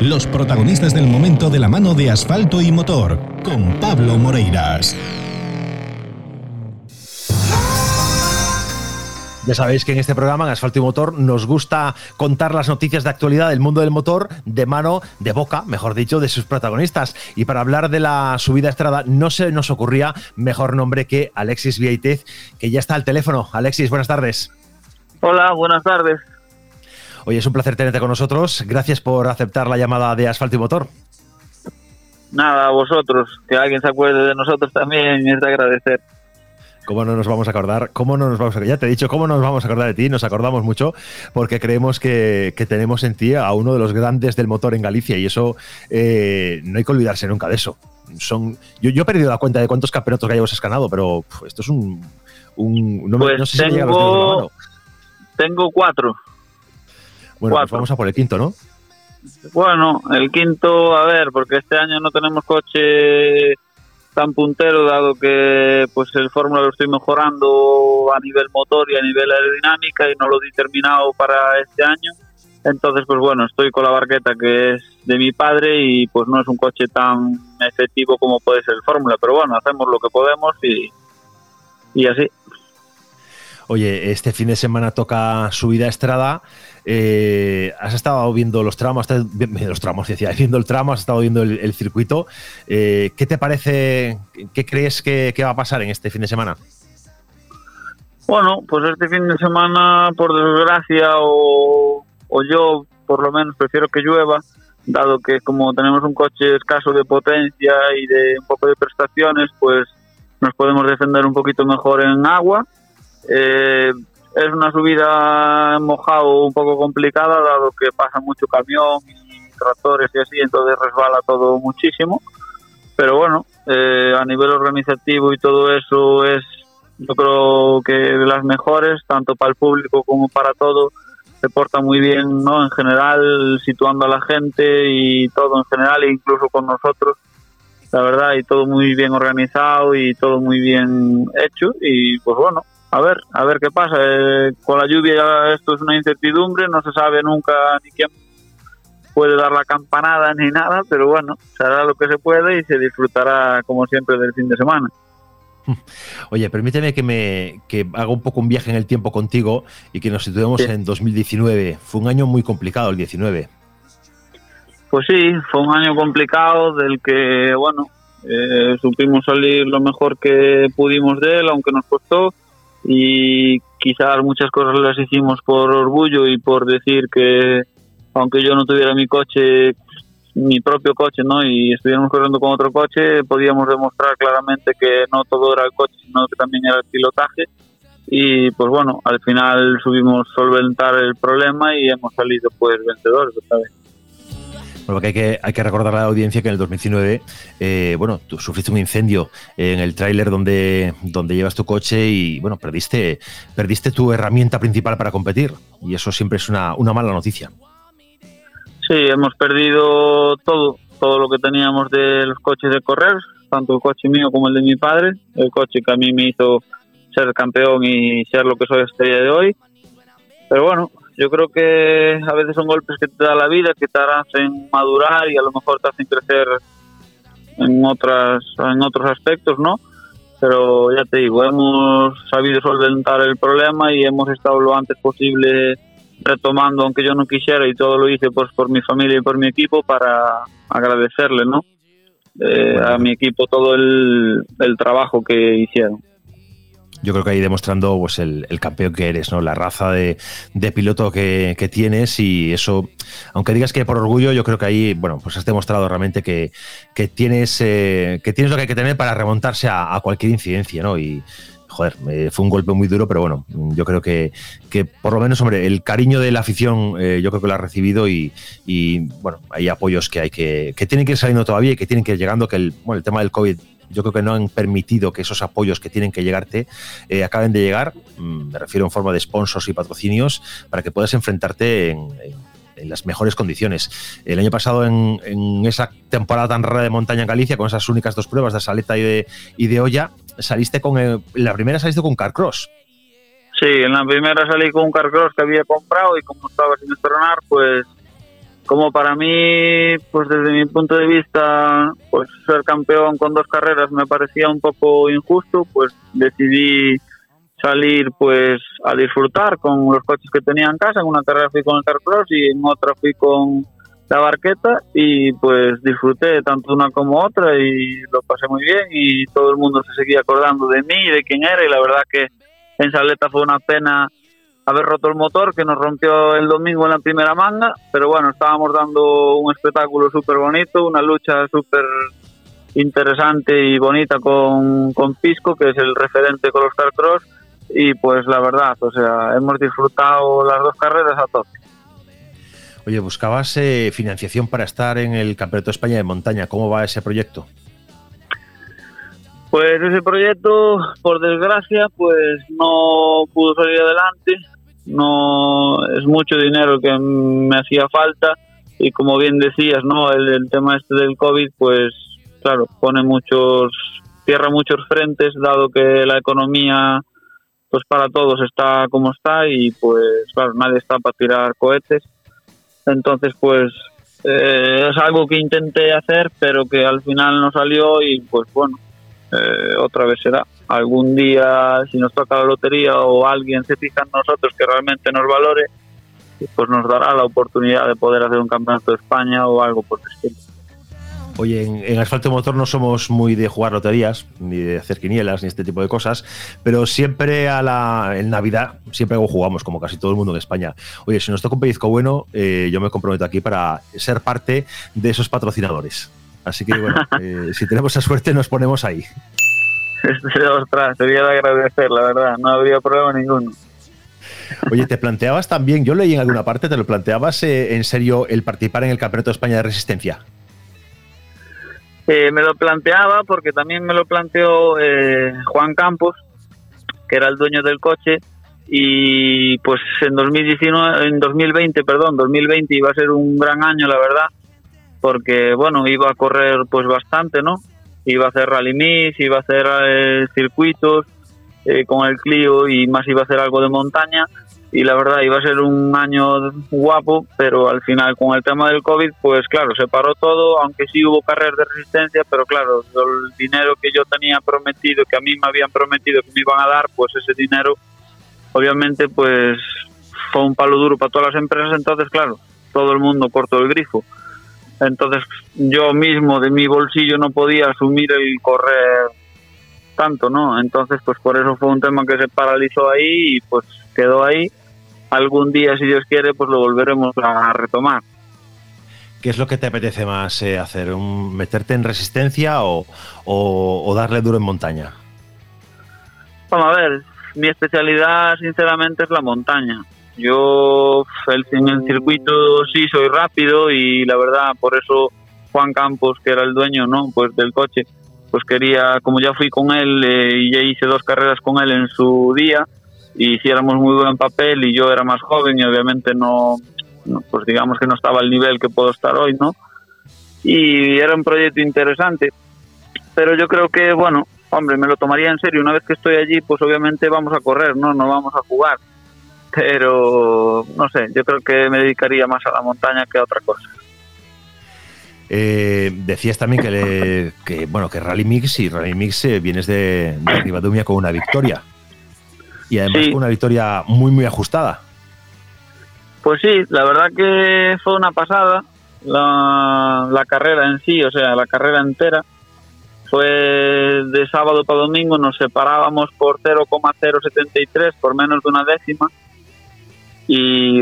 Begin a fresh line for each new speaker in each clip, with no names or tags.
Los protagonistas del momento de la mano de asfalto y motor, con Pablo Moreiras.
Ya sabéis que en este programa, en Asfalto y Motor, nos gusta contar las noticias de actualidad del mundo del motor de mano, de boca, mejor dicho, de sus protagonistas. Y para hablar de la subida a Estrada, no se nos ocurría mejor nombre que Alexis Vieitez, que ya está al teléfono. Alexis, buenas tardes.
Hola, buenas tardes.
Oye, es un placer tenerte con nosotros. Gracias por aceptar la llamada de Asfalto y Motor.
Nada, a vosotros. Que alguien se acuerde de nosotros también es de agradecer.
¿Cómo no nos vamos a acordar? ¿Cómo no nos vamos a Ya te he dicho, ¿cómo no nos vamos a acordar de ti? Nos acordamos mucho porque creemos que, tenemos en ti a uno de los grandes del motor en Galicia y eso eh, no hay que olvidarse nunca de eso. Son, yo, yo he perdido la cuenta de cuántos campeonatos gallegos has ganado, pero esto es un... no,
pues sé tengo, Tengo cuatro.
Bueno, pues vamos a por el quinto, ¿no?
Bueno, el quinto, a ver, porque este año no tenemos coche tan puntero dado que pues el Fórmula lo estoy mejorando a nivel motor y a nivel aerodinámica y no lo he terminado para este año. Entonces, pues bueno, estoy con la barqueta que es de mi padre y pues no es un coche tan efectivo como puede ser el Fórmula, pero bueno, hacemos lo que podemos y, y así.
Oye, este fin de semana toca subida a Estrada. Eh, has estado viendo los tramos, los tramos, viendo el tramo, has estado viendo el, circuito. Eh, ¿Qué te parece, qué crees que, va a pasar en este fin de semana?
Bueno, pues este fin de semana, por desgracia, o, o yo por lo menos prefiero que llueva, dado que como tenemos un coche escaso de potencia y de un poco de prestaciones, pues nos podemos defender un poquito mejor en agua eh, es una subida mojado un poco complicada, dado que pasa mucho camión y tractores y así, entonces resbala todo muchísimo. Pero bueno, eh, a nivel organizativo y todo eso es, yo creo que de las mejores, tanto para el público como para todo. Se porta muy bien, ¿no? En general, situando a la gente y todo en general, e incluso con nosotros la verdad, y todo muy bien organizado y todo muy bien hecho. Y pues bueno, a ver, a ver qué pasa. Eh, con la lluvia esto es una incertidumbre, no se sabe nunca ni quién puede dar la campanada ni nada, pero bueno, se hará lo que se puede y se disfrutará como siempre del fin de semana.
Oye, permíteme que me que haga un poco un viaje en el tiempo contigo y que nos situemos en 2019. Fue un año muy complicado el 19.
Pues sí, fue un año complicado del que, bueno, eh, supimos salir lo mejor que pudimos de él, aunque nos costó y quizás muchas cosas las hicimos por orgullo y por decir que aunque yo no tuviera mi coche, mi propio coche, ¿no? Y estuviéramos corriendo con otro coche, podíamos demostrar claramente que no todo era el coche, sino que también era el pilotaje. Y pues bueno, al final subimos solventar el problema y hemos salido pues vencedores otra vez.
Porque hay que, hay que recordar a la audiencia que en el 2019, eh, bueno, tú sufriste un incendio en el tráiler donde, donde llevas tu coche y, bueno, perdiste, perdiste tu herramienta principal para competir. Y eso siempre es una, una mala noticia.
Sí, hemos perdido todo, todo lo que teníamos de los coches de correr, tanto el coche mío como el de mi padre, el coche que a mí me hizo ser campeón y ser lo que soy hasta el día de hoy. Pero bueno, yo creo que a veces son golpes que te da la vida, que te hacen madurar y a lo mejor te hacen crecer en otras en otros aspectos, ¿no? Pero ya te digo, hemos sabido solventar el problema y hemos estado lo antes posible retomando, aunque yo no quisiera, y todo lo hice pues por mi familia y por mi equipo para agradecerle, ¿no? Eh, a mi equipo todo el trabajo que hicieron
yo creo que ahí demostrando pues, el, campeón que eres, ¿no? La raza de, piloto que, tienes y eso, aunque digas que por orgullo, yo creo que ahí, bueno, pues has demostrado realmente que, tienes, eh, que tienes lo que hay que tener para remontarse a, cualquier incidencia, ¿no? Y, joder, fue un golpe muy duro, pero bueno, yo creo que, que por lo menos, hombre, el cariño de la afición eh, yo creo que lo has recibido y, bueno, hay apoyos que hay que, que tienen que ir saliendo todavía y que tienen que ir llegando, que el, bueno, el tema del COVID yo creo que no han permitido que esos apoyos que tienen que llegarte eh, acaben de llegar, mm, me refiero en forma de sponsors y patrocinios, para que puedas enfrentarte en, las mejores condiciones. El año pasado, en, esa temporada tan rara de montaña en Galicia, con esas únicas dos pruebas de saleta y de, y de olla, saliste con. El, la primera saliste con Carcross.
Sí, en la primera salí con Carcross que había comprado y como estaba sin estrenar, pues como para mí, pues desde mi punto de vista, pues ser campeón con dos carreras me parecía un poco injusto, pues decidí salir pues a disfrutar con los coches que tenía en casa. En una carrera fui con el Carcross y en otra fui con la barqueta y pues disfruté tanto una como otra y lo pasé muy bien y todo el mundo se seguía acordando de mí y de quién era y la verdad que en Saleta fue una pena haber roto el motor que nos rompió el domingo en la primera manga, pero bueno, estábamos dando un espectáculo súper bonito, una lucha súper interesante y bonita con, con Pisco, que es el referente con los Cross, y pues la verdad, o sea, hemos disfrutado las dos carreras a tope.
Oye, buscabas eh, financiación para estar en el Campeonato de España de Montaña, ¿cómo va ese proyecto?
Pues ese proyecto, por desgracia, pues no pudo salir adelante. No es mucho dinero que me hacía falta y como bien decías, no, el, tema este del covid, pues claro, pone muchos cierra muchos frentes, dado que la economía, pues para todos está como está y pues claro, nadie está para tirar cohetes. Entonces, pues eh, es algo que intenté hacer, pero que al final no salió y pues bueno, eh, otra vez será. Algún día, si nos toca la lotería o alguien se fija en nosotros que realmente nos valore, pues nos dará la oportunidad de poder hacer un campeonato de España o algo por el estilo.
Oye, en, Asfalto Motor no somos muy de jugar loterías, ni de hacer quinielas, ni este tipo de cosas, pero siempre a la, en Navidad, siempre jugamos, como casi todo el mundo en España. Oye, si nos toca un pellizco bueno, eh, yo me comprometo aquí para ser parte de esos patrocinadores. Así que bueno, eh, si tenemos esa suerte nos ponemos ahí.
Ostras, sería de agradecer, la verdad, no habría problema ninguno.
Oye, te planteabas también, yo leí en alguna parte, te lo planteabas eh, en serio el participar en el Campeonato de España de Resistencia.
Eh, me lo planteaba porque también me lo planteó Juan Campos, que era el dueño del coche, y pues en 2019, en 2020, perdón, 2020 iba a ser un gran año, la verdad, porque bueno, iba a correr pues bastante, ¿no? Iba a hacer rally mix, iba a hacer eh, circuitos eh, con el Clio y más iba a hacer algo de montaña y la verdad iba a ser un año guapo, pero al final con el tema del COVID, pues claro, se paró todo, aunque sí hubo carreras de resistencia, pero claro, el dinero que yo tenía prometido, que a mí me habían prometido que me iban a dar, pues ese dinero obviamente pues fue un palo duro para todas las empresas, entonces claro, todo el mundo cortó el grifo. Entonces yo mismo de mi bolsillo no podía asumir el correr tanto, ¿no? Entonces pues por eso fue un tema que se paralizó ahí y pues quedó ahí. Algún día, si Dios quiere, pues lo volveremos a retomar.
¿Qué es lo que te apetece más eh, hacer? ¿Un, ¿Meterte en resistencia o, o, darle duro en montaña?
Vamos a ver, mi especialidad sinceramente es la montaña. Yo en el circuito sí soy rápido y la verdad por eso Juan Campos, que era el dueño no pues del coche, pues quería, como ya fui con él eh, y ya hice dos carreras con él en su día, y hiciéramos muy buen papel y yo era más joven y obviamente no, pues digamos que no estaba al nivel que puedo estar hoy, ¿no? Y era un proyecto interesante, pero yo creo que, bueno, hombre, me lo tomaría en serio. Una vez que estoy allí, pues obviamente vamos a correr, ¿no? No vamos a jugar pero no sé, yo creo que me dedicaría más a la montaña que a otra cosa.
Eh, decías también que, bueno que Rally Mix y Rally Mix eh, vienes de, de con una victoria y además con una victoria muy muy ajustada.
Pues sí, la verdad que fue una pasada la, la carrera en sí, o sea, la carrera entera fue de sábado para domingo, nos separábamos por 0,073, por menos de una décima y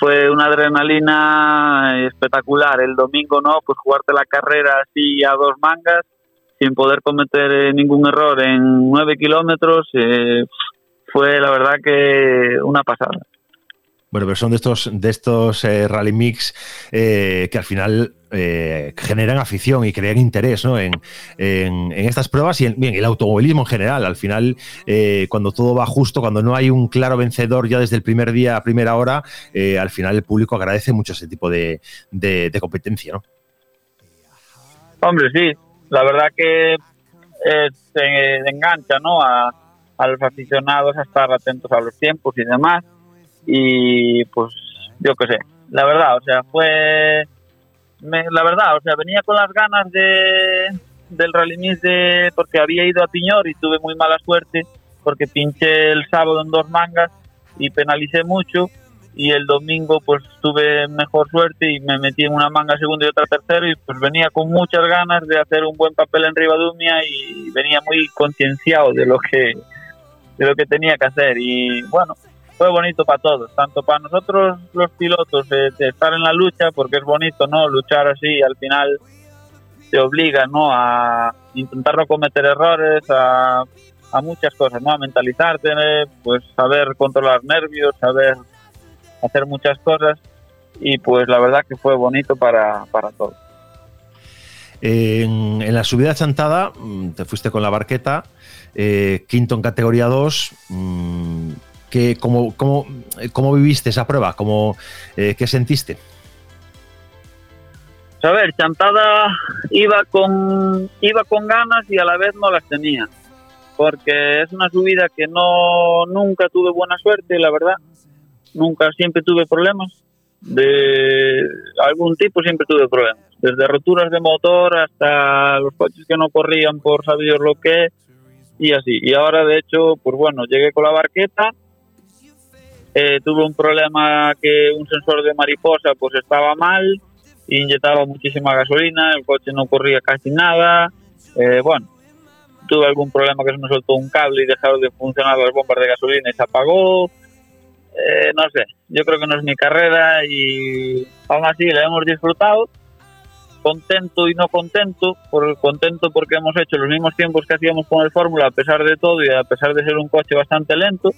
fue una adrenalina espectacular. El domingo no, pues jugarte la carrera así a dos mangas sin poder cometer eh, ningún error en nueve kilómetros eh, fue la verdad que una pasada.
Bueno, pero son de estos, de estos eh, rally mix eh, que al final eh, generan afición y crean interés en, estas pruebas y en el automovilismo en general. Al final, cuando todo va justo, cuando no hay un claro vencedor ya desde el primer día a primera hora, al final el público agradece mucho ese tipo de, competencia. ¿no?
Hombre, sí, la verdad que se engancha ¿no? a, a los aficionados a estar atentos a los tiempos y demás y pues yo qué sé, la verdad, o sea, fue la verdad, o sea, venía con las ganas de del Rally de porque había ido a Piñor y tuve muy mala suerte porque pinché el sábado en dos mangas y penalicé mucho y el domingo pues tuve mejor suerte y me metí en una manga segundo y otra tercero y pues venía con muchas ganas de hacer un buen papel en Ribadumia y venía muy concienciado de lo que de lo que tenía que hacer. Y bueno fue bonito para todos, tanto para nosotros los pilotos de, estar en la lucha, porque es bonito, ¿no? Luchar así, al final te obliga, ¿no? A intentar no cometer errores, a, a muchas cosas, ¿no? A mentalizarte, pues saber controlar nervios, saber hacer muchas cosas y pues la verdad que fue bonito para, para todos.
En, en, la subida chantada mm, te fuiste con la barqueta, eh, quinto en categoría 2, que, cómo, cómo, cómo, viviste esa prueba? ¿Cómo, eh, ¿Qué sentiste?
A ver, Chantada iba con, iba con ganas y a la vez no las tenía, porque es una subida que no nunca tuve buena suerte, la verdad. Nunca, siempre tuve problemas. De algún tipo siempre tuve problemas. Desde roturas de motor hasta los coches que no corrían por saber lo que y así. Y ahora, de hecho, pues bueno, llegué con la barqueta eh, tuve un problema que un sensor de mariposa pues estaba mal, inyectaba muchísima gasolina, el coche no corría casi nada, eh, bueno, tuve algún problema que se me soltó un cable y dejaron de funcionar las bombas de gasolina y se apagó, eh, no sé, yo creo que no es mi carrera y aún así la hemos disfrutado, contento y no contento, por contento porque hemos hecho los mismos tiempos que hacíamos con el Fórmula a pesar de todo y a pesar de ser un coche bastante lento,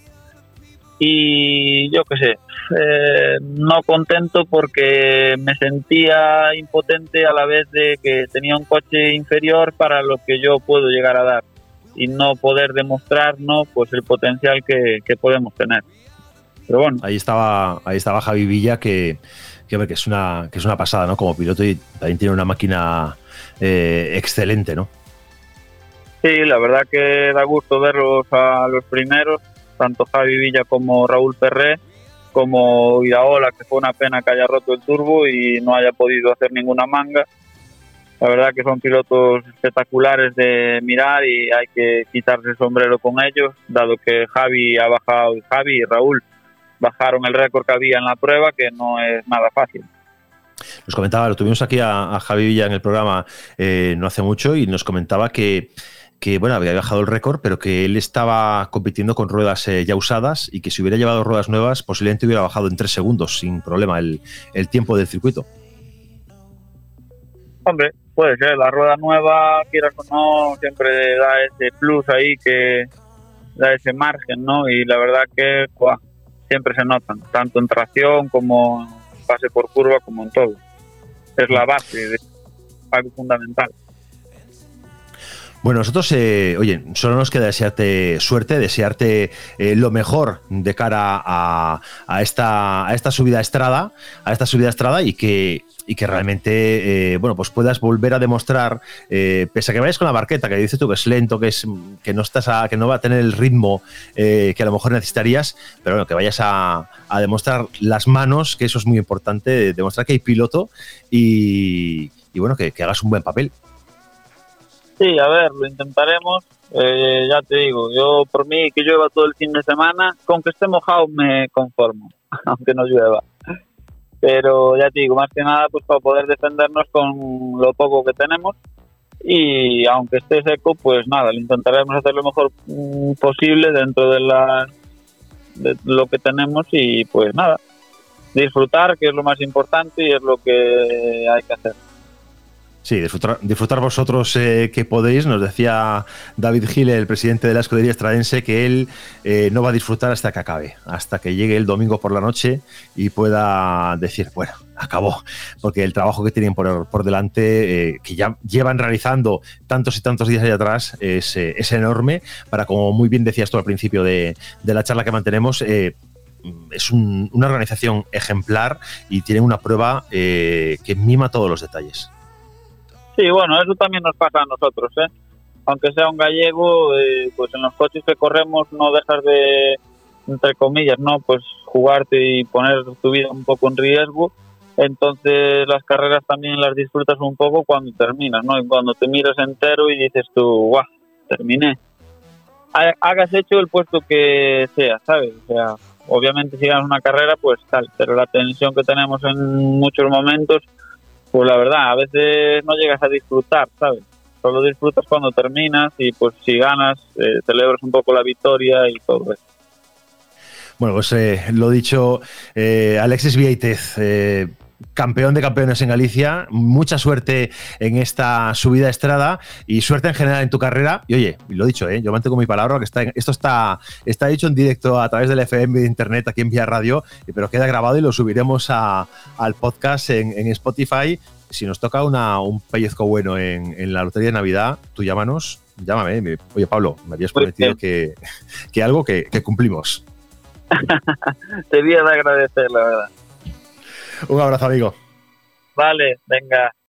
y yo qué sé, eh, no contento porque me sentía impotente a la vez de que tenía un coche inferior para lo que yo puedo llegar a dar y no poder demostrar no pues el potencial que, podemos tener. Pero bueno.
Ahí estaba, ahí estaba Javi Villa que, que, que es una que es una pasada, ¿no? Como piloto y también tiene una máquina eh, excelente, ¿no?
Sí, la verdad que da gusto verlos a los primeros tanto Javi Villa como Raúl Ferré, como Iraola, que fue una pena que haya roto el turbo y no haya podido hacer ninguna manga. La verdad que son pilotos espectaculares de mirar y hay que quitarse el sombrero con ellos, dado que Javi ha bajado, Javi y Raúl bajaron el récord que había en la prueba, que no es nada fácil.
Nos comentaba, lo tuvimos aquí a, Javi Villa en el programa eh, no hace mucho y nos comentaba que que bueno, había bajado el récord, pero que él estaba compitiendo con ruedas eh, ya usadas y que si hubiera llevado ruedas nuevas, posiblemente hubiera bajado en tres segundos sin problema el, tiempo del circuito.
Hombre, puede ser, la rueda nueva, quieras o no, siempre da ese plus ahí que da ese margen, ¿no? Y la verdad que siempre se notan, tanto en tracción como en pase por curva, como en todo. Es la base de algo fundamental.
Bueno, nosotros, eh, oye, solo nos queda desearte suerte, desearte eh, lo mejor de cara a, esta, a esta subida a Estrada, a esta subida a Estrada y que, y que realmente, eh, bueno, pues puedas volver a demostrar, pese a que vayas con la barqueta, que dices tú que es lento, que es que no estás que no va a tener el ritmo que a lo mejor necesitarías, pero bueno, que vayas a, demostrar las manos, que eso es muy importante, demostrar que hay piloto y, bueno, que hagas un buen papel.
Sí, a ver, lo intentaremos. Eh, ya te digo, yo por mí que llueva todo el fin de semana, con que esté mojado me conformo, aunque no llueva. Pero ya te digo, más que nada, pues para poder defendernos con lo poco que tenemos y aunque esté seco, pues nada, lo intentaremos hacer lo mejor mm, posible dentro de, la, de lo que tenemos y pues nada, disfrutar, que es lo más importante y es lo que hay que hacer.
Sí, disfrutar, vosotros eh, que podéis. Nos decía David Gil, el presidente de la escudería estradense, que él eh, no va a disfrutar hasta que acabe, hasta que llegue el domingo por la noche y pueda decir, bueno, acabó, porque el trabajo que tienen por, delante, eh, que ya llevan realizando tantos y tantos días allá atrás, es, enorme para, como muy bien decías tú al principio de, la charla que mantenemos, es una organización ejemplar y tiene una prueba que mima todos los detalles.
Sí, bueno, eso también nos pasa a nosotros, ¿eh? Aunque sea un gallego, eh, pues en los coches que corremos no dejas de, entre comillas, ¿no? Pues jugarte y poner tu vida un poco en riesgo. Entonces las carreras también las disfrutas un poco cuando terminas, ¿no? Y cuando te miras entero y dices tú, guau, terminé. Hagas hecho el puesto que sea, ¿sabes? O sea, obviamente si ganas una carrera, pues tal, pero la tensión que tenemos en muchos momentos, pues la verdad, a veces no llegas a disfrutar, ¿sabes? Solo disfrutas cuando terminas y pues si ganas, eh, celebras un poco la victoria y todo eso.
Bueno, pues eh, lo dicho, eh, Alexis Vieitez, campeón de campeones en Galicia. Mucha suerte en esta subida a Estrada y suerte en general en tu carrera. Y oye, lo dicho, yo mantengo mi palabra, que está, esto está, está hecho en directo a través del FM de Internet aquí en Vía Radio, pero queda grabado y lo subiremos al podcast en, en Spotify si nos toca una, un pellizco bueno en, la lotería de Navidad, tú llámanos, llámame. Oye, Pablo, me habías prometido que, que, algo que, que cumplimos.
Te voy a agradecer, la verdad.
Un abrazo, amigo.
Vale, venga.